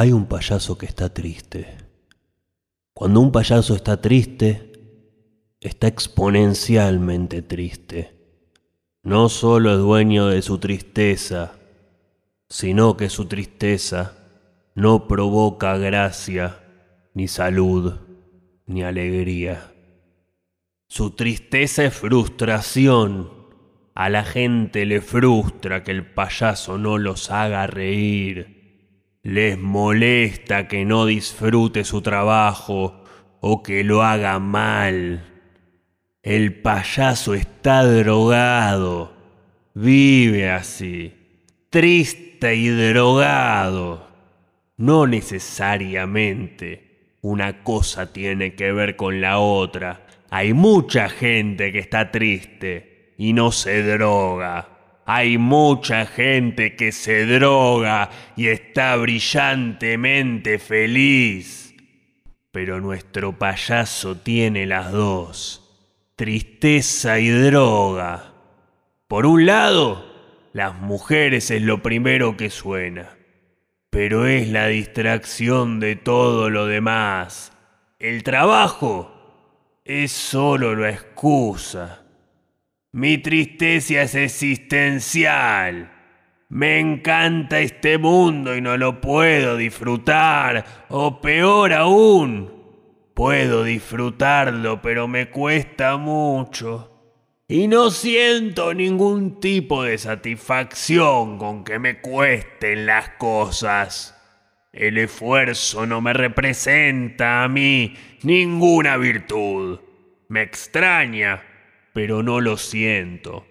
Hay un payaso que está triste. Cuando un payaso está triste, está exponencialmente triste. No solo es dueño de su tristeza, sino que su tristeza no provoca gracia, ni salud, ni alegría. Su tristeza es frustración. A la gente le frustra que el payaso no los haga reír les molesta que no disfrute su trabajo o que lo haga mal. El payaso está drogado, vive así, triste y drogado. No necesariamente una cosa tiene que ver con la otra. Hay mucha gente que está triste y no se droga. Hay mucha gente que se droga y está brillantemente feliz. Pero nuestro payaso tiene las dos, tristeza y droga. Por un lado, las mujeres es lo primero que suena, pero es la distracción de todo lo demás. El trabajo es solo la excusa. Mi tristeza es existencial. Me encanta este mundo y no lo puedo disfrutar. O peor aún, puedo disfrutarlo, pero me cuesta mucho. Y no siento ningún tipo de satisfacción con que me cuesten las cosas. El esfuerzo no me representa a mí ninguna virtud. Me extraña pero no lo siento.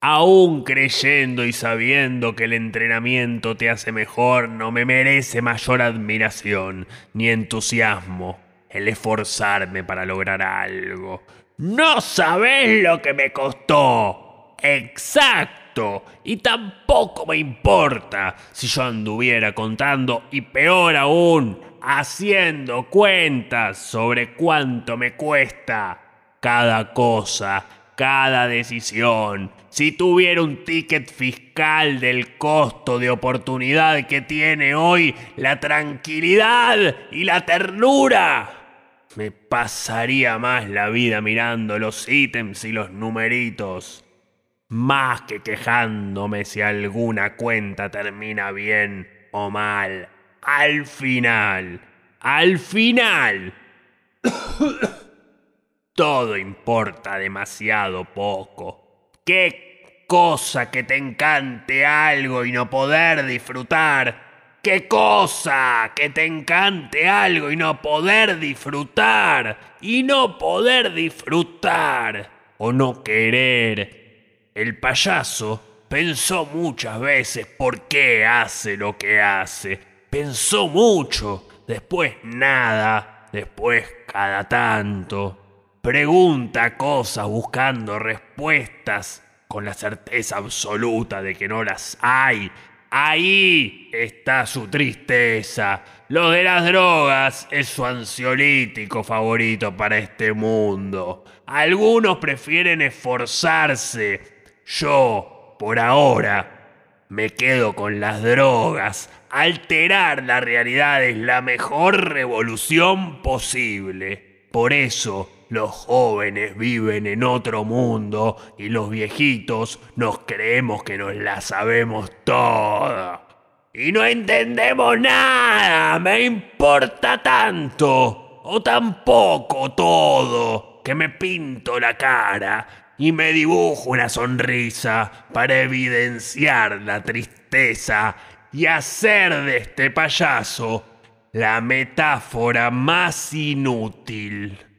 Aún creyendo y sabiendo que el entrenamiento te hace mejor, no me merece mayor admiración ni entusiasmo el esforzarme para lograr algo. No sabes lo que me costó. Exacto. Y tampoco me importa si yo anduviera contando y peor aún, haciendo cuentas sobre cuánto me cuesta cada cosa, cada decisión. Si tuviera un ticket fiscal del costo de oportunidad que tiene hoy la tranquilidad y la ternura, me pasaría más la vida mirando los ítems y los numeritos, más que quejándome si alguna cuenta termina bien o mal. Al final, al final. Todo importa demasiado poco. ¿Qué cosa que te encante algo y no poder disfrutar? ¿Qué cosa que te encante algo y no poder disfrutar? Y no poder disfrutar o no querer. El payaso pensó muchas veces por qué hace lo que hace. Pensó mucho, después nada, después cada tanto. Pregunta cosas buscando respuestas con la certeza absoluta de que no las hay. Ahí está su tristeza. Lo de las drogas es su ansiolítico favorito para este mundo. Algunos prefieren esforzarse. Yo, por ahora, me quedo con las drogas. Alterar la realidad es la mejor revolución posible. Por eso, los jóvenes viven en otro mundo y los viejitos nos creemos que nos la sabemos toda. Y no entendemos nada, me importa tanto o tampoco todo que me pinto la cara y me dibujo una sonrisa para evidenciar la tristeza y hacer de este payaso la metáfora más inútil.